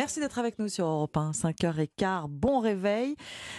Merci d'être avec nous sur Europe 1, 5h15. Bon réveil.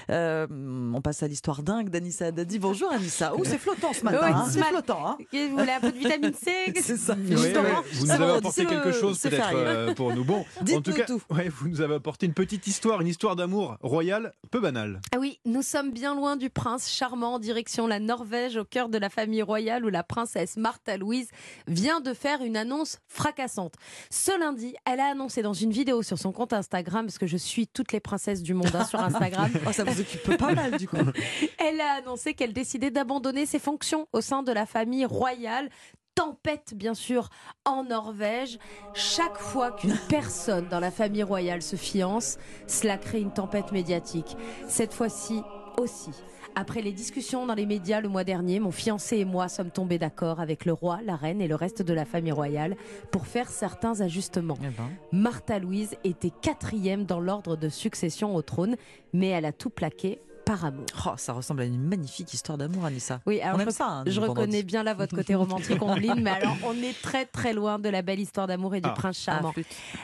Euh, on passe à l'histoire dingue d'Anissa Haddadi. Bonjour Anissa. Oh, c'est flottant ce matin. Oui, hein, ce c'est flottant. Hein. Vous voulez un peu de vitamine C C'est ça. Oui, Justement, vous nous c'est avez apporté quelque chose peut-être euh, pour nous. Bon, en tout cas, tout. ouais, vous nous avez apporté une petite histoire, une histoire d'amour royal, peu banale. Ah oui, nous sommes bien loin du prince charmant en direction la Norvège, au cœur de la famille royale où la princesse Martha Louise vient de faire une annonce fracassante. Ce lundi, elle a annoncé dans une vidéo sur son compte Instagram, parce que je suis toutes les princesses du monde hein, sur Instagram, Oh, ça vous occupe pas mal du coup. elle a annoncé qu'elle décidait d'abandonner ses fonctions au sein de la famille royale. Tempête, bien sûr, en Norvège. Chaque fois qu'une personne dans la famille royale se fiance, cela crée une tempête médiatique. Cette fois-ci aussi. Après les discussions dans les médias le mois dernier, mon fiancé et moi sommes tombés d'accord avec le roi, la reine et le reste de la famille royale pour faire certains ajustements. Eh ben. Martha Louise était quatrième dans l'ordre de succession au trône, mais elle a tout plaqué par amour. Oh, ça ressemble à une magnifique histoire d'amour, Anissa. Oui, alors On aime je, ça. hein, je reconnais bien là votre côté romantique, Ombline, mais alors on est très très loin de la belle histoire d'amour et du Ah. prince Ah, charmant.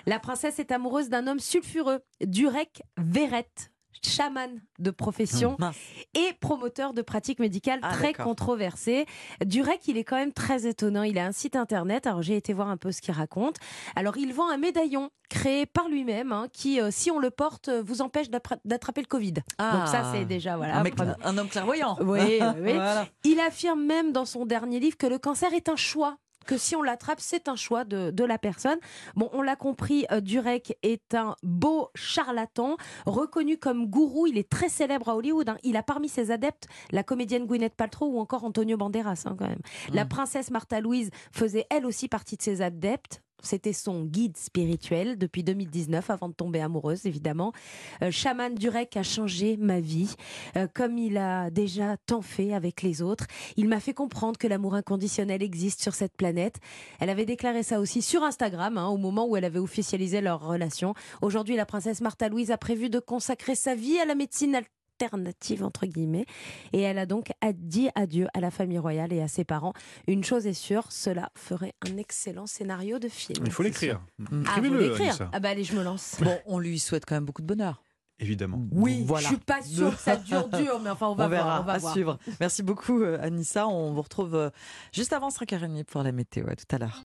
La princesse est amoureuse d'un homme sulfureux, Durek Verrett, chaman de profession Mince. et promoteur de pratiques médicales Ah, très controversées. Durek, il est quand même très étonnant. Il a un site internet. Alors j'ai été voir un peu ce qu'il raconte. Alors il vend un médaillon créé par lui-même hein, qui, euh, si on le porte, euh, vous empêche d'attraper le Covid. Donc ça, c'est déjà voilà. un, mec- premier- un homme clairvoyant. Oui, oui, oui. Voilà. Il affirme même dans son dernier livre que le cancer est un choix que si on l'attrape, c'est un choix de, de la personne. Bon, on l'a compris, euh, Durek est un beau charlatan, reconnu comme gourou. Il est très célèbre à Hollywood. hein. Il a parmi ses adeptes la comédienne Gwyneth Paltrow ou encore Antonio Banderas, hein, quand même. La Mm. princesse Martha Louise faisait elle aussi partie de ses adeptes. C'était son guide spirituel depuis 2019, avant de tomber amoureuse, évidemment. Euh, Chaman Durek a changé ma vie, euh, comme il a déjà tant fait avec les autres. Il m'a fait comprendre que l'amour inconditionnel existe sur cette planète. Elle avait déclaré ça aussi sur Instagram, hein, au moment où elle avait officialisé leur relation. Aujourd'hui, la princesse Martha Louise a prévu de consacrer sa vie à la médecine alternative entre guillemets et elle a donc dit adieu à la famille royale et à ses parents une chose est sûre cela ferait un excellent scénario de film Il faut l'écrire. ah, faut Écrivez-le, l'écrire ah bah allez je me lance Bon, on lui souhaite quand même beaucoup de bonheur. Évidemment. oui Voilà. je suis pas sûre que ça dure dur mais enfin on va on verra, voir on va à voir suivre. Merci beaucoup, euh, Anissa. On vous retrouve euh, juste avant 5h30 pour la météo. À tout à l'heure.